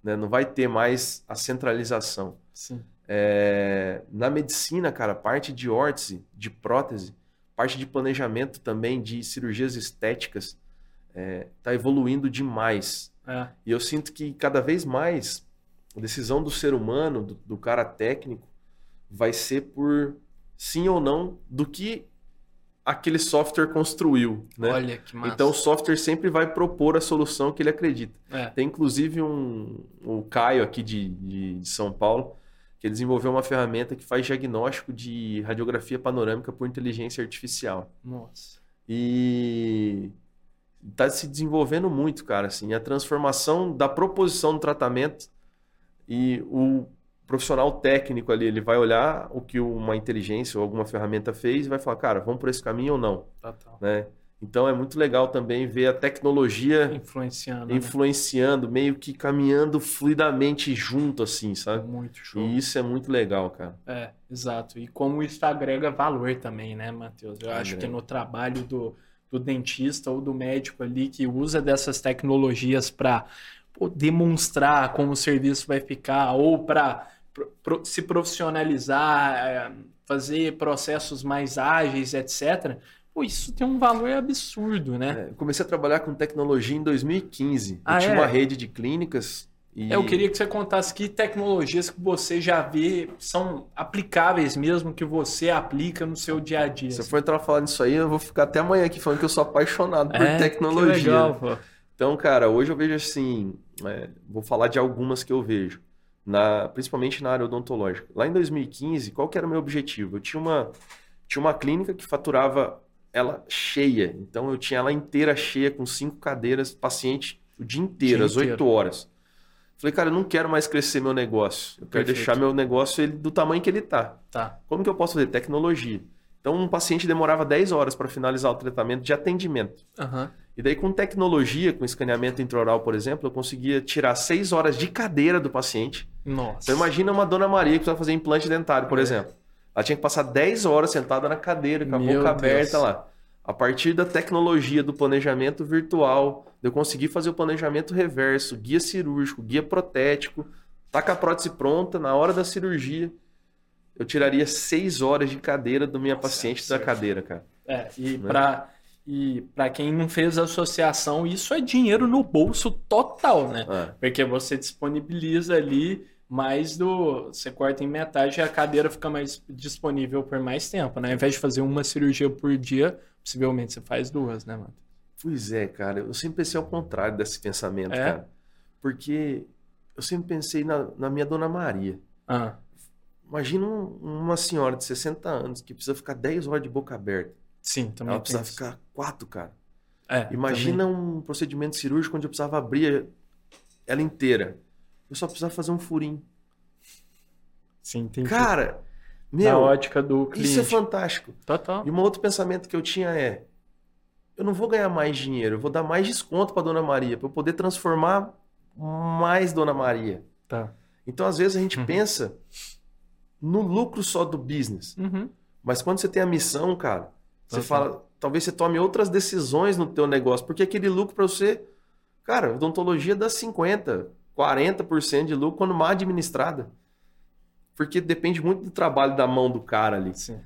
Né? Não vai ter mais a centralização. Sim. É, na medicina, cara, parte de órtese, de prótese, parte de planejamento também de cirurgias estéticas está é, tá evoluindo demais. É. E eu sinto que cada vez mais a decisão do ser humano, do, do cara técnico, vai ser por sim ou não do que aquele software construiu, né? Olha que massa. Então o software sempre vai propor a solução que ele acredita. É. Tem inclusive um o Caio aqui de, de, de, São Paulo que desenvolveu uma ferramenta que faz diagnóstico de radiografia panorâmica por inteligência artificial. Nossa. E está se desenvolvendo muito, cara. Assim, a transformação da proposição do tratamento e o profissional técnico ali, ele vai olhar o que uma inteligência ou alguma ferramenta fez e vai falar, cara, vamos por esse caminho ou não. Total. Né? Então é muito legal também ver a tecnologia influenciando, influenciando, né? meio que caminhando fluidamente junto, assim, sabe? Muito show. E isso é muito legal, cara. É, exato. E como isso agrega valor também, né, Matheus? Eu agrega. acho que no trabalho do, do dentista ou do médico ali que usa dessas tecnologias para demonstrar como o serviço vai ficar ou para pro, se profissionalizar, é, fazer processos mais ágeis, etc. Pô, isso tem um valor absurdo, né? É, comecei a trabalhar com tecnologia em 2015. Ah, eu tinha é? uma rede de clínicas. E... Eu queria que você contasse que tecnologias que você já vê são aplicáveis mesmo, que você aplica no seu dia a dia. Se assim. eu for entrar falar nisso aí, eu vou ficar até amanhã aqui falando que eu sou apaixonado por é, tecnologia. Que legal, pô. Então, cara, hoje eu vejo assim, é, vou falar de algumas que eu vejo, na, principalmente na área odontológica. Lá em 2015, qual que era o meu objetivo? Eu tinha uma, tinha uma clínica que faturava ela cheia, então eu tinha ela inteira cheia, com cinco cadeiras, paciente o dia inteiro, Dia às horas. Falei, cara, eu não quero mais crescer meu negócio. Eu quero Perfeito. deixar meu negócio ele, do tamanho que ele tá. Tá. Como que eu posso fazer? Tecnologia. Então, um paciente demorava 10 horas para finalizar o tratamento de atendimento. Aham. E daí, com tecnologia, com escaneamento intraoral, por exemplo, eu conseguia tirar 6 horas de cadeira do paciente. Nossa. Então, imagina uma dona Maria que precisa fazer implante dentário, por É. exemplo. Ela tinha que passar 10 horas sentada na cadeira, com a Meu boca aberta Deus. lá. A partir da tecnologia do planejamento virtual, eu consegui fazer o planejamento reverso, guia cirúrgico, guia protético, tá com a prótese pronta, na hora da cirurgia, eu tiraria 6 horas de cadeira do minha Nossa, paciente é da absurdo. cadeira, cara. É, e Né? para e para quem não fez associação, isso é dinheiro no bolso total, né? É. Porque você disponibiliza ali mais do. Você corta em metade e a cadeira fica mais disponível por mais tempo, né? Ao invés de fazer uma cirurgia por dia, possivelmente você faz duas, né, mano? Pois é, cara. Eu sempre pensei ao contrário desse pensamento, É? cara. Porque eu sempre pensei na, na minha dona Maria. Ah, Imagina um- uma senhora de 60 anos que precisa ficar 10 horas de boca aberta. sim, também Ela precisa ficar 4, cara. É, Imagina um procedimento cirúrgico onde eu precisava abrir ela inteira. Eu só precisava fazer um furinho. Sim, tem Cara, na meu, ótica do cliente. isso é fantástico. Total. E um outro pensamento que eu tinha é: eu não vou ganhar mais dinheiro, eu vou dar mais desconto para Dona Maria, para eu poder transformar mais Dona Maria. Tá. Então, às vezes, a gente Uhum. pensa no lucro só do business. Uhum. Mas quando você tem a missão, cara, você fala, talvez você tome outras decisões no teu negócio, porque aquele lucro para você, cara, odontologia dá 50, 40% de lucro quando mal administrada. Porque depende muito do trabalho da mão do cara ali. Sim.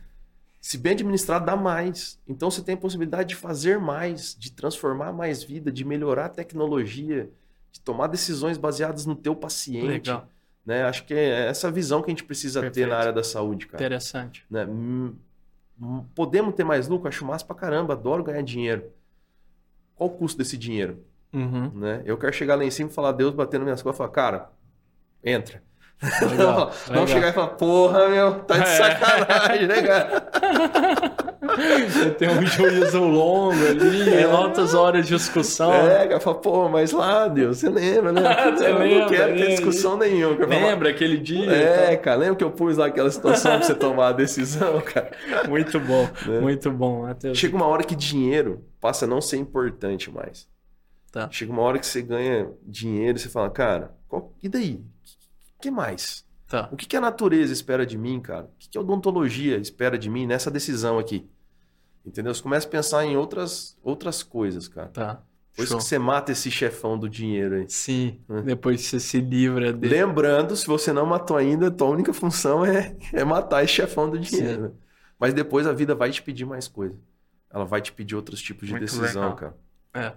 Se bem administrado, dá mais. Então você tem a possibilidade de fazer mais, de transformar mais vida, de melhorar a tecnologia, de tomar decisões baseadas no teu paciente. Legal. Né? Acho que é essa visão que a gente precisa ter Perfeito. na área da saúde, cara. Interessante. Né? Hum, Podemos ter mais lucro? Acho massa pra caramba, adoro ganhar dinheiro. Qual o custo desse dinheiro? Uhum. Né? Eu quero chegar lá em cima e falar, Deus batendo minhas costas falar, cara, entra. Legal, Não legal. chegar e falar, porra, meu, tá de É. sacanagem, né, cara? Você tem um juízo longo ali, altas horas de discussão. É, cara, fala, pô, mas lá, Deus, você lembra, né? Você eu lembra, não quero ter discussão nenhuma. cara. Lembra aquele dia? É, cara, lembra que eu pus lá aquela situação pra você tomar a decisão, cara? Muito bom, Né? muito bom, Matheus. Chega uma hora que dinheiro passa a não ser importante mais. Tá. Chega uma hora que você ganha dinheiro e você fala, cara, qual- e daí? O que mais? Tá. O que, que a natureza espera de mim, cara? O que, que a odontologia espera de mim nessa decisão aqui? Entendeu? Você começa a pensar em outras, outras coisas, cara. Tá. Depois Show. que você mata esse chefão do dinheiro aí. Sim, É. depois você se livra dele. Lembrando, se você não matou ainda, tua única função é, é matar esse chefão do dinheiro. né? Mas depois a vida vai te pedir mais coisa. Ela vai te pedir outros tipos de Muito decisão, legal. cara. É.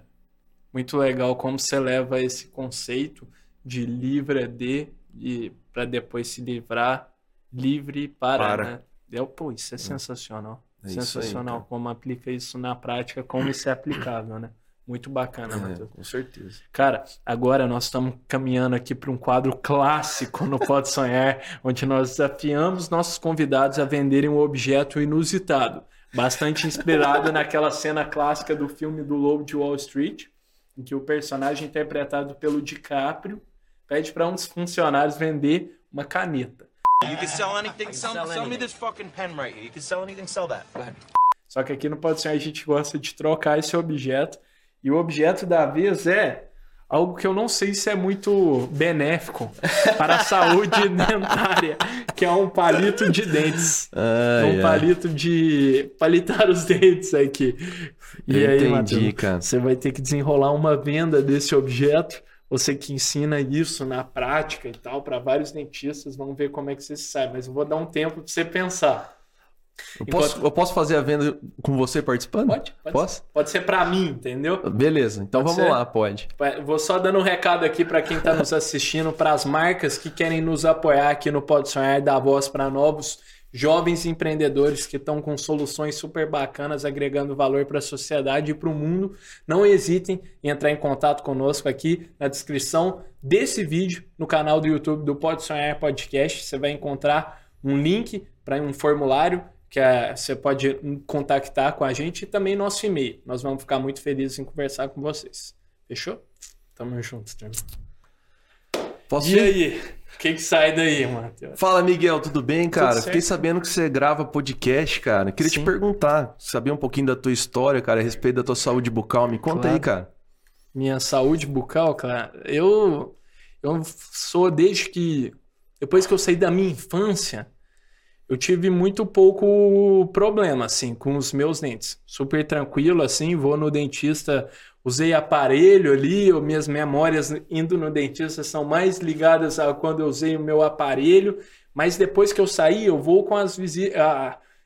Muito legal como você leva esse conceito de livre de e para depois se livrar livre para, Para. né? Eu, pô, isso é sensacional. É isso aí, sensacional cara. como aplica isso na prática, como isso é aplicável, né? Muito bacana, É, Matheus. com certeza. Cara, agora nós estamos caminhando aqui para um quadro clássico no Pode Sonhar, onde nós desafiamos nossos convidados a venderem um objeto inusitado, bastante inspirado naquela cena clássica do filme do Lobo de Wall Street, em que o personagem interpretado pelo DiCaprio pede para um dos funcionários vender uma caneta. Só que aqui no Pode Sonhar a gente gosta de trocar esse objeto. E o objeto da vez é algo que eu não sei se é muito benéfico para a saúde dentária, que é um palito de dentes. Um palito de palitar os dentes aqui. E aí, Matheus, cara. você vai ter que desenrolar uma venda desse objeto. Você que ensina isso na prática e tal, para vários dentistas, vamos ver como é que você sai. Mas eu vou dar um tempo para você pensar. Eu posso, eu posso fazer a venda com você participando? Pode? Pode Posso? Ser. Pode ser para mim, entendeu? Beleza, então Pode vamos ser? lá, pode. Vou só dando um recado aqui para quem está nos assistindo, para as marcas que querem nos apoiar aqui no Pode Sonhar dar voz para novos jovens empreendedores que estão com soluções super bacanas, agregando valor para a sociedade e para o mundo. Não hesitem em entrar em contato conosco aqui na descrição desse vídeo no canal do YouTube do Pode Sonhar Podcast. Você vai encontrar um link para um formulário que é, você pode contactar com a gente e também nosso e-mail. Nós vamos ficar muito felizes em conversar com vocês. Fechou? Tamo junto, turma. Posso E ir? aí? O que, que sai daí, Matheus? Fala, Miguel, tudo bem, cara? certo. Fiquei sabendo que você grava podcast, cara. Queria Sim. te perguntar, saber um pouquinho da tua história, cara, a respeito da tua saúde bucal. Me conta Claro. aí, cara. Minha saúde bucal, cara, eu, eu sou desde que. Depois que eu saí da minha infância, eu tive muito pouco problema, assim, com os meus dentes. Super tranquilo, assim, vou no dentista, usei aparelho ali, eu- minhas memórias indo no dentista são mais ligadas a quando eu usei o meu aparelho, mas depois que eu saí, eu vou com as visitas.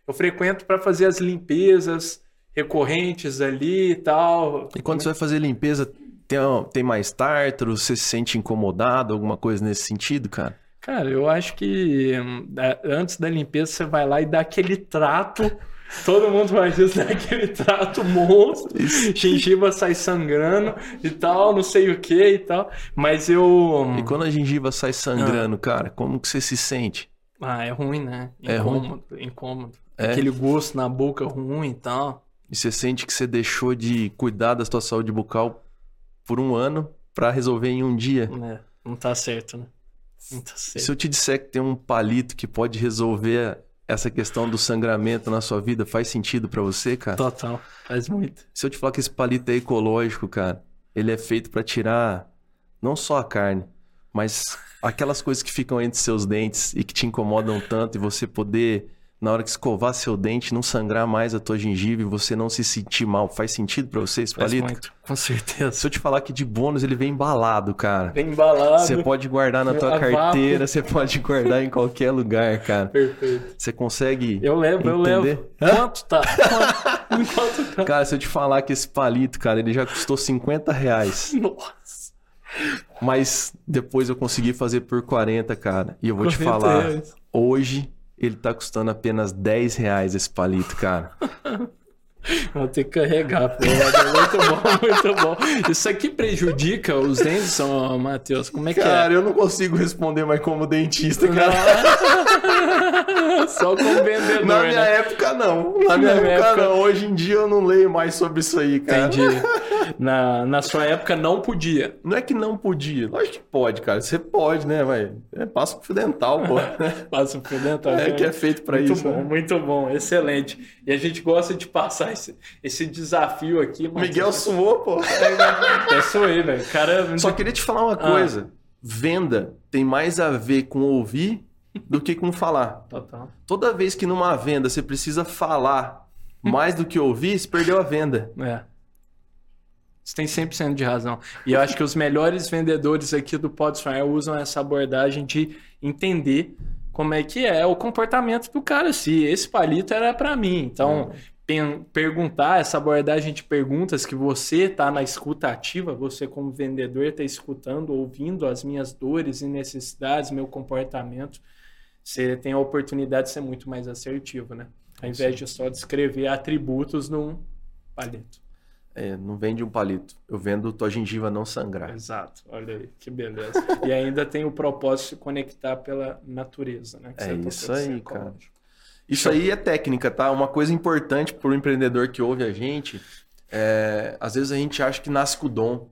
eu frequento para fazer as limpezas recorrentes ali e tal. E quando você vai fazer limpeza, tem, tem mais tártaro? Você se sente incomodado? Alguma coisa nesse sentido, cara? Cara, eu acho que hum, antes da limpeza você vai lá e dá aquele trato. Todo mundo faz isso, dá aquele trato monstro. Gengiva sai sangrando e tal, não sei o que e tal. Mas eu. E quando a gengiva sai sangrando, cara, como que você se sente? Ah, é ruim, né? É ruim? Incômodo, incômodo. É? Aquele gosto na boca ruim e tal. E você sente que você deixou de cuidar da sua saúde bucal por um ano pra resolver em um dia? É, não tá certo, né? Tá se eu te disser que tem um palito que pode resolver essa questão do sangramento na sua vida, faz sentido pra você, cara? Total, faz muito. Se eu te falar que esse palito é ecológico, cara, ele é feito pra tirar não só a carne, mas aquelas coisas que ficam entre seus dentes e que te incomodam tanto e você poder, na hora que escovar seu dente, não sangrar mais a tua gengiva e você não se sentir mal. Faz sentido pra você esse Faz palito? muito, com certeza. Se eu te falar que de bônus ele vem embalado, cara. Bem embalado. Você pode guardar na tua carteira, você pode guardar em qualquer lugar, cara. Perfeito. Você consegue. Eu levo, eu Entender? levo. Quanto tá? Quanto, quanto tá? Cara, se eu te falar que esse palito, cara, ele já custou 50 reais. Nossa. Mas depois eu consegui fazer por 40, cara. E eu vou te 40 falar, reais. hoje ele tá custando apenas 10 reais esse palito, cara. Vou ter que carregar, pô. Muito bom, muito bom. Isso aqui prejudica os dentes, Matheus? Como é que Cara, eu não consigo responder mais como dentista, é? cara. Só como vendedor, Na minha né? época, não. Na minha Na minha época, época- não. Hoje em dia eu não leio mais sobre isso aí, cara. Entendi. Na, na sua época não podia. Não é que não podia. Lógico que pode, cara. Você pode, né, vai? É passo fio dental, pô. Passa o fio dental. É que é feito pra muito isso. bom, né? muito bom, excelente. E a gente gosta de passar esse, esse desafio aqui. O Miguel suou, pô. Até suei, velho. Cara, Só queria te falar uma Ah. coisa. Venda tem mais a ver com ouvir do que com falar. Total. Toda vez que numa venda você precisa falar mais do que ouvir, você perdeu a venda. É. Você tem 100% de razão. E eu acho que os melhores vendedores aqui do Pode Sonhar usam essa abordagem de entender como é que é o comportamento do cara. Se esse palito era para mim. Então, pen- perguntar, essa abordagem de perguntas que você tá na escuta ativa, você como vendedor tá escutando, ouvindo as minhas dores e necessidades, meu comportamento, você tem a oportunidade de ser muito mais assertivo, né? Ao invés de só descrever atributos num palito. É, não vende um palito. Eu vendo tua gengiva não sangrar. Exato, olha aí, que beleza. e ainda tem o propósito de se conectar pela natureza, né? que É tocou, isso aí, cara. Isso aí é técnica, tá? Uma coisa importante para o empreendedor que ouve a gente, é, às vezes a gente acha que nasce com o dom,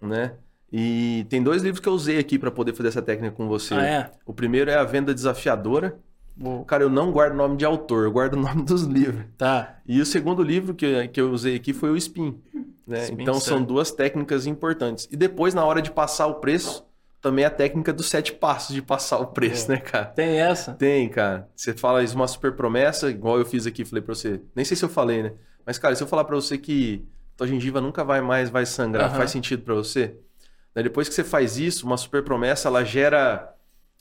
né? E tem dois livros que eu usei aqui para poder fazer essa técnica com você. Ah, é? O primeiro é A Venda Desafiadora. Boa. Cara, eu não guardo nome de autor, eu guardo o nome dos livros. Tá. E o segundo livro que, que eu usei aqui foi o Spin. Né? Spin, então são certo. duas técnicas importantes. E depois, na hora de passar o preço, também a técnica dos sete passos de passar o preço, Boa. né, cara? Tem essa? Tem, cara. Você fala isso, uma super promessa, igual eu fiz aqui, falei pra você. Nem sei se eu falei, né? Mas, cara, se eu falar pra você que tua gengiva nunca vai mais vai sangrar, Aham. faz sentido pra você? Daí depois que você faz isso, uma super promessa, ela gera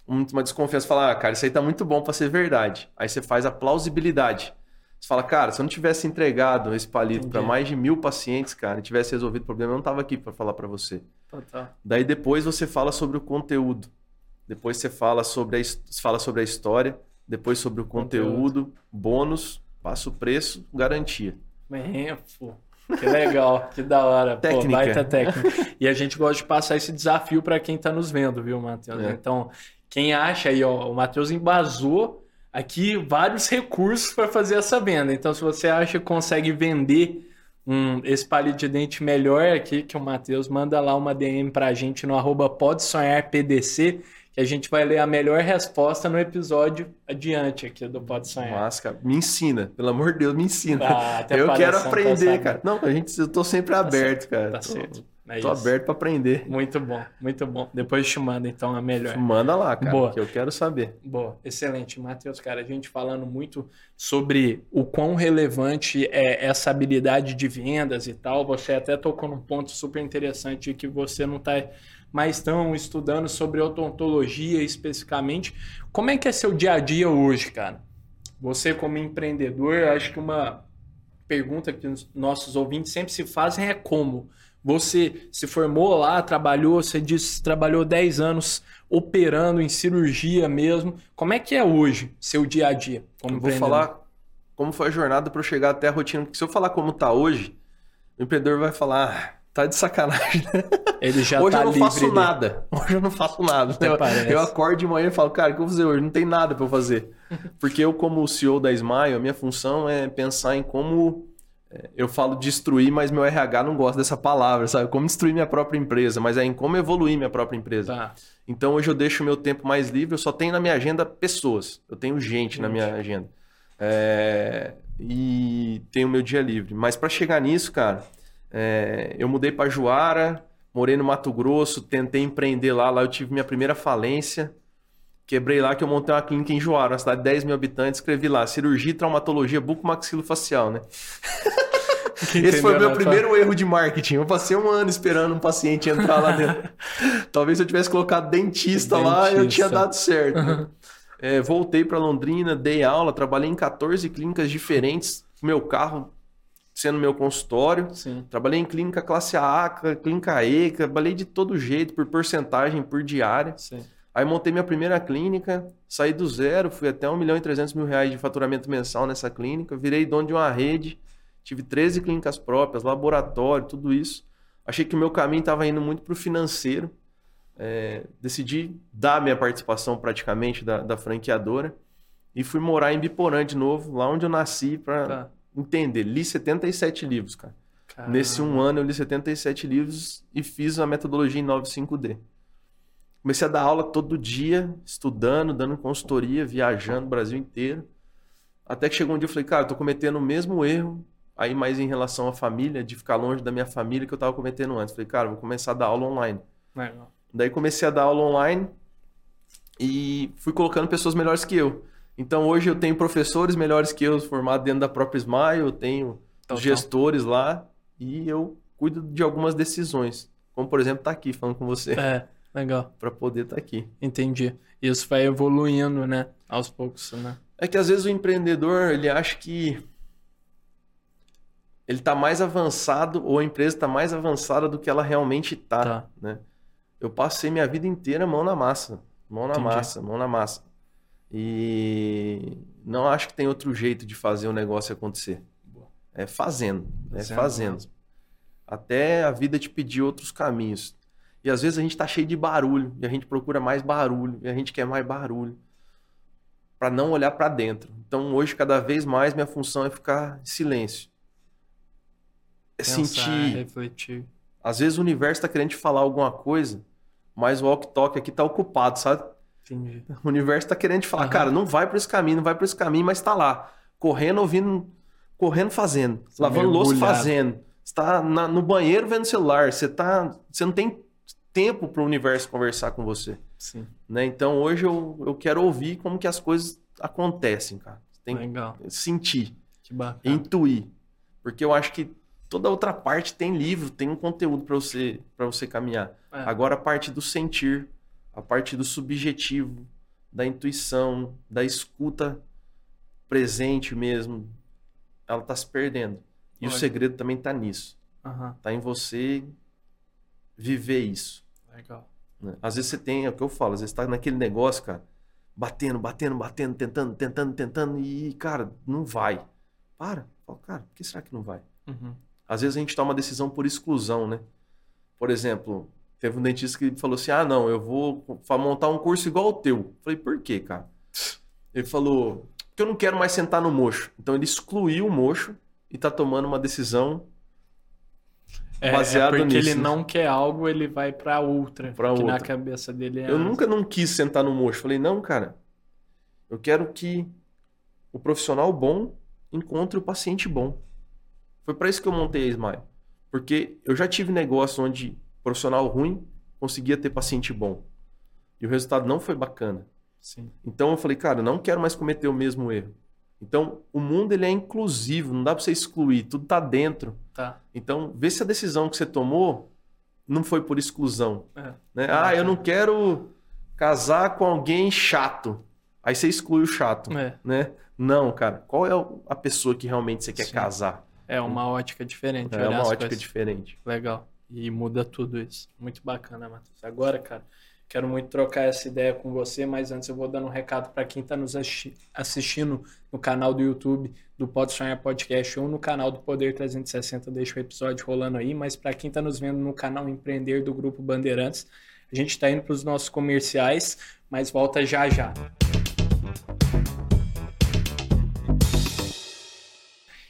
uma desconfiança. Fala, ah, cara, isso aí tá muito bom pra ser verdade. Aí você faz a plausibilidade. Você fala, cara, se eu não tivesse entregado esse palito Entendi. mais de mil pacientes, cara, e tivesse resolvido o problema, eu não tava aqui pra falar pra você. Total. Daí depois você fala sobre o conteúdo. Depois você fala sobre a, fala sobre a história. Depois sobre o conteúdo, bônus, passa o preço, garantia. Bem, pô. Que legal, que da hora. Pô, Técnica. baita técnica. E a gente gosta de passar esse desafio para quem tá nos vendo, viu, Matheus? É. Então, quem acha aí, ó, o Matheus embasou aqui vários recursos para fazer essa venda. Então, se você acha que consegue vender um, esse palito de dente melhor aqui que o Matheus, manda lá uma DM pra gente no arroba pode sonhar PDC, que a gente vai ler a melhor resposta no episódio adiante aqui do Pode Sonhar. Mas, cara, me ensina. Pelo amor de Deus, me ensina. Ah, até eu quero tá aprender, sabendo. cara. Não, a gente, eu tô sempre aberto, cara. Tá certo. É Tô isso. aberto pra aprender. Muito bom, muito bom. Depois te manda então a melhor. Manda lá, cara, Boa. que eu quero saber. Boa, excelente, Matheus, cara. A gente falando muito sobre o quão relevante é essa habilidade de vendas e tal. Você até tocou num ponto super interessante que você não está mais tão estudando sobre odontologia especificamente. Como é que é seu dia a dia hoje, cara? Você como empreendedor, acho que uma pergunta que os nossos ouvintes sempre se fazem é como você se formou lá, trabalhou, você disse trabalhou 10 anos operando em cirurgia mesmo. Como é que é hoje seu dia a dia? Como Eu vou falar como foi a jornada para eu chegar até a rotina. Porque se eu falar como tá hoje, o empreendedor vai falar, ah, tá de sacanagem. né?" Ele já hoje tá eu não faço nada. Hoje eu não faço nada. Até Eu, parece. eu acordo de manhã e falo, cara, o que eu vou fazer hoje? Não tem nada para eu fazer. Porque eu, como CEO da Smile, a minha função é pensar em como. É, Eu falo destruir, mas meu RH não gosta dessa palavra, sabe? Como destruir minha própria empresa, mas é em como evoluir minha própria empresa. Tá. Então hoje eu deixo o meu tempo mais livre, eu só tenho na minha agenda pessoas. Eu tenho gente na minha agenda. É, e tenho meu dia livre. Mas para chegar nisso, cara, é, eu mudei para Juara, morei no Mato Grosso, tentei empreender lá. Lá eu tive minha primeira falência. Quebrei lá que eu montei uma clínica em Juara, uma cidade de 10 mil habitantes. Escrevi lá, cirurgia e traumatologia bucomaxilofacial, né? Esse foi o meu né? primeiro erro de marketing. Eu passei um ano esperando um paciente entrar lá dentro. Talvez se eu tivesse colocado dentista, lá, eu Dentista. tinha dado certo. né? É, voltei para Londrina, dei aula, trabalhei em 14 clínicas diferentes. Meu carro sendo meu consultório. Sim. Trabalhei em clínica classe A, clínica E, trabalhei de todo jeito, por porcentagem, por diária. Sim. Aí montei minha primeira clínica, saí do zero, fui até 1 milhão e 300 mil reais de faturamento mensal nessa clínica, virei dono de uma rede, tive 13 clínicas próprias, laboratório, tudo isso. Achei que o meu caminho estava indo muito para o financeiro. É, decidi dar minha participação praticamente da, da franqueadora e fui morar em Biporã de novo, lá onde eu nasci, para Tá. entender. Li 77 livros, cara. Caramba. Nesse um ano eu li 77 livros e fiz a metodologia em 95D. Comecei a dar aula todo dia, estudando, dando consultoria, viajando o Brasil inteiro. Até que chegou um dia eu falei, cara, eu tô cometendo o mesmo erro, aí mais em relação à família, de ficar longe da minha família que eu tava cometendo antes. Falei, cara, vou começar a dar aula online. Legal. Daí comecei a dar aula online e fui colocando pessoas melhores que eu. Então hoje eu tenho professores melhores que eu, formados dentro da própria Smile, eu tenho os gestores lá e eu cuido de algumas decisões. Como, por exemplo, estar aqui falando com você, É, legal. para poder estar aqui. Entendi. Isso vai evoluindo, né? Aos poucos, né? É que às vezes o empreendedor, ele acha que ele está mais avançado ou a empresa está mais avançada do que ela realmente está, Tá. né? Eu passei minha vida inteira mão na massa, mão na Entendi. massa, mão na massa. E não acho que tem outro jeito de fazer o negócio acontecer. É fazendo, é Fazendo fazendo. mesmo. Até a vida te pedir outros caminhos. E às vezes a gente tá cheio de barulho, e a gente procura mais barulho, e a gente quer mais barulho para não olhar para dentro. Então hoje cada vez mais minha função é ficar em silêncio. É Pensar, sentir. refletir. Às vezes o universo tá querendo te falar alguma coisa, mas o walk-talk aqui tá ocupado, sabe? Entendi. O universo tá querendo te falar, Aham. cara, não vai por esse caminho, não vai por esse caminho, mas tá lá, correndo, ouvindo, correndo, fazendo, lavando louça, fazendo. Você tá na- no banheiro vendo celular, você tá, você não tem tempo para o universo conversar com você, Sim. né? Então hoje eu, eu quero ouvir como que as coisas acontecem, cara. Você tem Legal. que sentir, Que bacana. intuir, porque eu acho que toda outra parte tem livro, tem um conteúdo para você para você caminhar. É. Agora a parte do sentir, a parte do subjetivo, da intuição, da escuta presente mesmo, ela tá se perdendo. E o Olha. segredo também tá nisso. Aham. Tá em você viver isso. Legal. né? Às vezes você tem, é o que eu falo, às vezes tá naquele negócio, cara, batendo, batendo, batendo, tentando, tentando, tentando, e, cara, não vai. Para. Fala, cara, por que será que não vai? Uhum. Às vezes a gente toma decisão por exclusão, né? Por exemplo, teve um dentista que falou assim: ah, não, eu vou montar um curso igual ao teu. Falei, por quê, cara? Ele falou, porque eu não quero mais sentar no mocho. Então ele excluiu o mocho e tá tomando uma decisão É, Baseado é porque nisso, ele né? não quer algo, ele vai pra outra. Pra que na outra. cabeça dele é. Eu nunca não quis sentar no mocho. Falei, não, cara. Eu quero que o profissional bom encontre o paciente bom. Foi para isso que eu montei a Smile. Porque eu já tive negócio onde profissional ruim conseguia ter paciente bom. E o resultado não foi bacana. Sim. Então eu falei, cara, eu não quero mais cometer o mesmo erro. Então, o mundo ele é inclusivo, não dá para você excluir, tudo tá dentro. Tá. Então, vê se a decisão que você tomou não foi por exclusão. É. Né? Ah, eu não quero casar com alguém chato. Aí você exclui o chato, É. né? Não, cara. Qual é a pessoa que realmente você quer Sim. casar? É uma ótica diferente. É uma ótica coisas. diferente. Legal. E muda tudo isso. Muito bacana, Matheus. Agora, cara, quero muito trocar essa ideia com você, mas antes eu vou dando um recado para quem está nos assisti- assistindo no canal do YouTube do Pode Sonhar Podcast ou no canal do Poder 360, deixa o episódio rolando aí, mas para quem está nos vendo no canal Empreender do Grupo Bandeirantes, a gente está indo para os nossos comerciais, mas volta já já.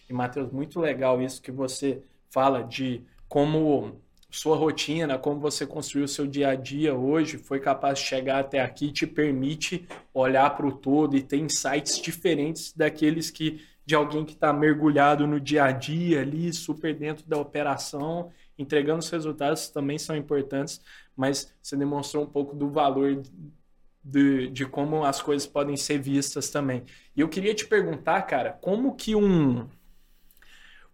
E, Matheus, muito legal isso que você fala de como sua rotina, como você construiu o seu dia a dia hoje, foi capaz de chegar até aqui, te permite olhar para o todo e ter insights diferentes daqueles que de alguém que está mergulhado no dia a dia ali, super dentro da operação, entregando os resultados também são importantes, mas você demonstrou um pouco do valor de, de como as coisas podem ser vistas também. E eu queria te perguntar, cara, como que um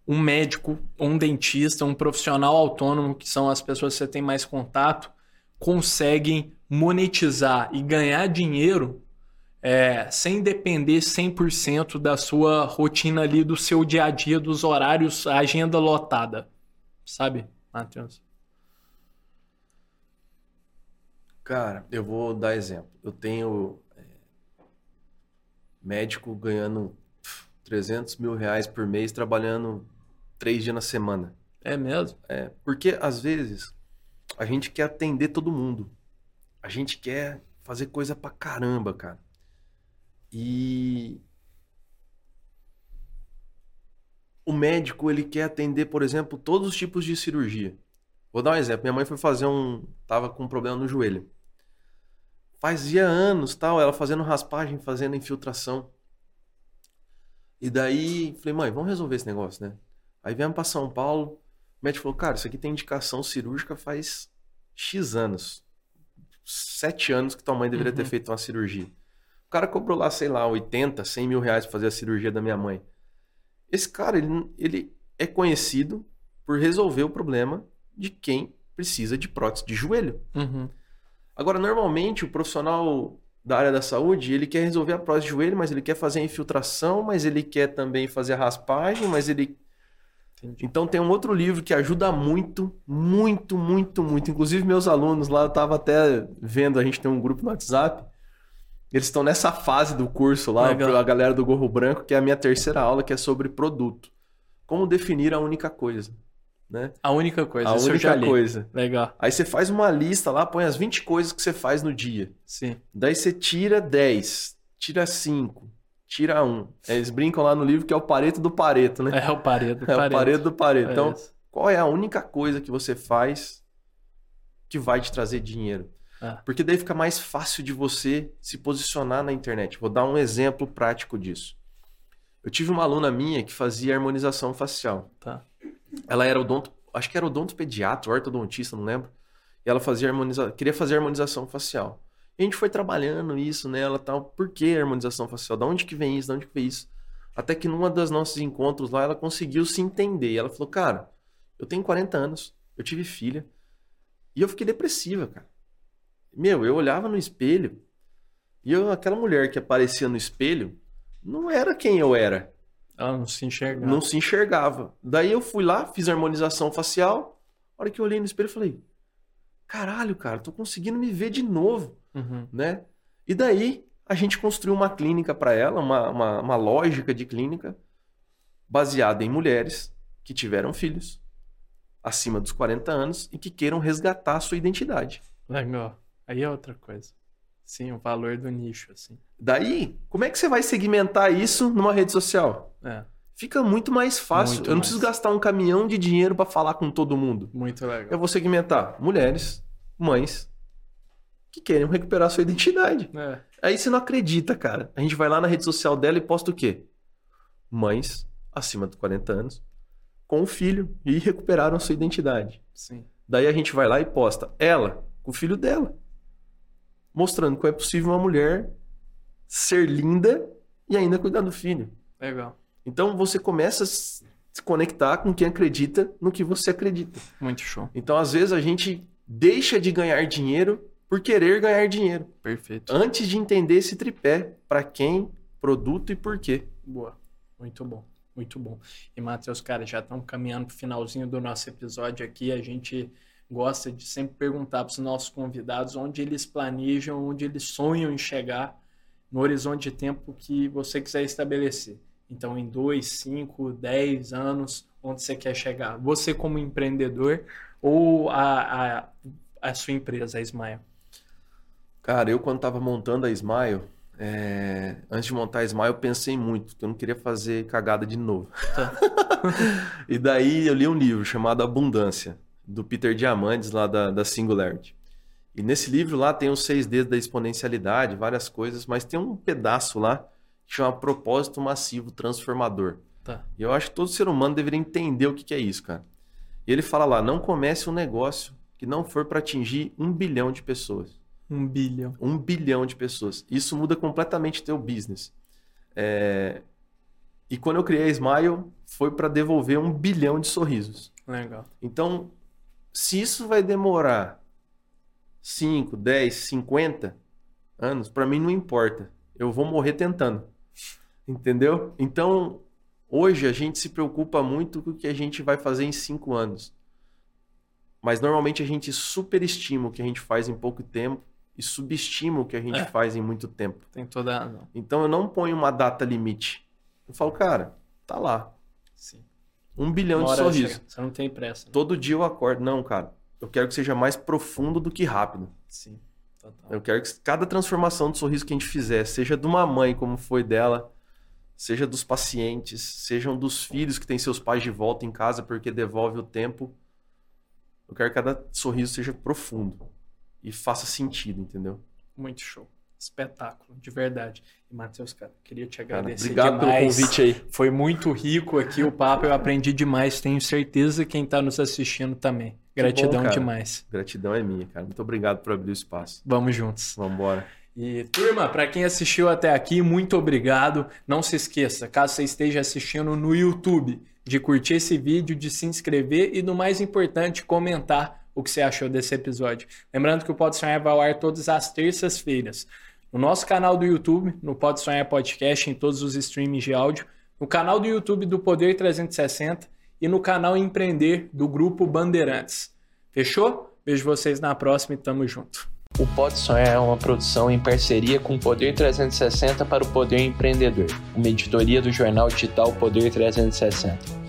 um médico, um dentista, um profissional autônomo, que são as pessoas que você tem mais contato, conseguem monetizar e ganhar dinheiro é, sem depender 100% da sua rotina ali, do seu dia a dia, dos horários, agenda lotada. Sabe, Matheus? Cara, eu vou dar exemplo. Eu tenho é, médico ganhando pff, 300 mil reais por mês trabalhando três dias na semana. É mesmo? É, porque às vezes a gente quer atender todo mundo. A gente quer fazer coisa pra caramba, cara. E o médico ele quer atender, por exemplo, todos os tipos de cirurgia. Vou dar um exemplo. Minha mãe foi fazer um. tava com um problema no joelho. Fazia anos, tal, ela fazendo raspagem, fazendo infiltração. E daí, falei, mãe, vamos resolver esse negócio, né? Aí viemos para São Paulo. O médico falou, cara, isso aqui tem indicação cirúrgica faz X anos. Sete anos que tua mãe deveria Uhum. ter feito uma cirurgia. O cara cobrou lá, sei lá, 80, 100 mil reais pra fazer a cirurgia da minha mãe. Esse cara, ele, ele é conhecido por resolver o problema de quem precisa de prótese de joelho. Uhum. Agora, normalmente, o profissional da área da saúde, ele quer resolver a prótese de joelho, mas ele quer fazer a infiltração, mas ele quer também fazer a raspagem, mas ele... Entendi. Então tem um outro livro que ajuda muito, muito, muito, muito. Inclusive meus alunos lá, eu tava até vendo, a gente tem um grupo no WhatsApp, eles estão nessa fase do curso lá, Legal. a galera do Gorro Branco, que é a minha terceira aula, que é sobre produto. Como definir a única coisa, né? A única coisa, a única coisa. Legal. Aí você faz uma lista lá, põe as 20 coisas que você faz no dia. Sim. Daí você tira 10, tira 5, tira 1. Eles brincam lá no livro que é o pareto do pareto, né? É o paredo. É, o pareto do pareto. É Então, qual é a única coisa que você faz que vai te trazer dinheiro? Ah. Porque daí fica mais fácil de você se posicionar na internet. Vou dar um exemplo prático disso. Eu tive uma aluna minha que fazia harmonização facial. Tá. Ela era odonto, acho que era odontopediatra, ortodontista, não lembro. E ela fazia harmoniza, queria fazer harmonização facial. A gente foi trabalhando isso nela, tal. Por que harmonização facial? Da onde que vem isso? Da onde que vem isso? Até que numa dos nossos encontros lá, ela conseguiu se entender. Ela falou: "Cara, eu tenho 40 anos, eu tive filha, e eu fiquei depressiva, cara. Meu, eu olhava no espelho e eu, aquela mulher que aparecia no espelho não era quem eu era Ela não se enxerga. não se enxergava. Daí eu fui lá, fiz harmonização facial. A hora que eu olhei no espelho, eu falei: caralho, cara, tô conseguindo me ver de novo, Uhum. né? E daí a gente construiu uma clínica para ela, uma, uma, uma lógica de clínica baseada em mulheres que tiveram filhos acima dos 40 anos e que queiram resgatar a sua identidade. Legal. Aí é outra coisa. Sim, o valor do nicho, assim. Daí, como é que você vai segmentar isso numa rede social? É, Fica muito mais fácil. Muito eu não mais. preciso gastar um caminhão de dinheiro para falar com todo mundo. muito legal. Eu vou segmentar mulheres, mães que querem recuperar sua identidade. É, Aí você não acredita, cara. A gente vai lá na rede social dela e posta o quê? Mães acima de 40 anos com o filho e recuperaram sua identidade. sim. Daí a gente vai lá e posta ela com o filho dela, mostrando como é possível uma mulher ser linda e ainda cuidar do filho. Legal. Então você começa a se conectar com quem acredita no que você acredita. Muito show. Então, às vezes, a gente deixa de ganhar dinheiro por querer ganhar dinheiro, Perfeito. antes de entender esse tripé, para quem, produto e por quê. Boa. Muito bom. Muito bom. E, Matheus, cara, já estamos caminhando para o finalzinho do nosso episódio aqui. A gente gosta de sempre perguntar para os nossos convidados onde eles planejam, onde eles sonham em chegar no horizonte de tempo que você quiser estabelecer. Então, em dois, cinco, dez anos, onde você quer chegar? Você como empreendedor ou a, a, a sua empresa, a Ismael? Cara, eu quando tava montando a Smile, é, antes de montar a Smile, eu pensei muito, porque eu não queria fazer cagada de novo. e daí eu li um livro chamado Abundância, do Peter Diamandis, lá da, da Singularity. E nesse livro lá tem os seis dedos da exponencialidade, várias coisas, mas tem um pedaço lá que chama Propósito Massivo Transformador. Tá. E eu acho que todo ser humano deveria entender o que que é isso, cara. E ele fala lá: não comece um negócio que não for para atingir um bilhão de pessoas. Um bilhão. Um bilhão de pessoas. Isso muda completamente teu business. É, E quando eu criei a Smile, foi para devolver um bilhão de sorrisos. Legal. Então, se isso vai demorar 5, 10, 50 anos, para mim não importa. Eu vou morrer tentando. Entendeu? Então, hoje a gente se preocupa muito com o que a gente vai fazer em 5 anos. Mas normalmente a gente superestima o que a gente faz em pouco tempo e subestima o que a gente É. faz em muito tempo. Tem toda a razão. Então eu não ponho uma data limite. Eu falo, cara, tá lá. Sim. Um bilhão Uma de sorrisos. Você não tem pressa. né? Todo dia eu acordo. Não, cara. Eu quero que seja mais profundo do que rápido. Sim. Total. Eu quero que cada transformação de sorriso que a gente fizer, seja de uma mãe, como foi dela, seja dos pacientes, sejam dos filhos que têm seus pais de volta em casa porque devolve o tempo. Eu quero que cada sorriso seja profundo e faça sentido, entendeu? Muito show. Espetáculo, de verdade. E, Matheus, cara, queria te agradecer cara, obrigado demais. pelo convite aí. Foi muito rico aqui o papo, eu aprendi demais. Tenho certeza quem está nos assistindo também. Gratidão bom, demais. Gratidão é minha, cara. Muito obrigado por abrir o espaço. Vamos juntos. Vamos embora. E turma, para quem assistiu até aqui, muito obrigado. Não se esqueça, caso você esteja assistindo no YouTube, de curtir esse vídeo, de se inscrever e, do mais importante, comentar o que você achou desse episódio. Lembrando que o Pode Sonhar vai ao ar todas as terças-feiras. No nosso canal do YouTube, no Pode Sonhar Podcast, em todos os streams de áudio, no canal do YouTube do Poder 360 e no canal Empreender do Grupo Bandeirantes. Fechou? Vejo vocês na próxima e tamo junto. O Pode Sonhar é uma produção em parceria com o Poder 360 para o Poder Empreendedor, uma editoria do jornal digital Poder 360.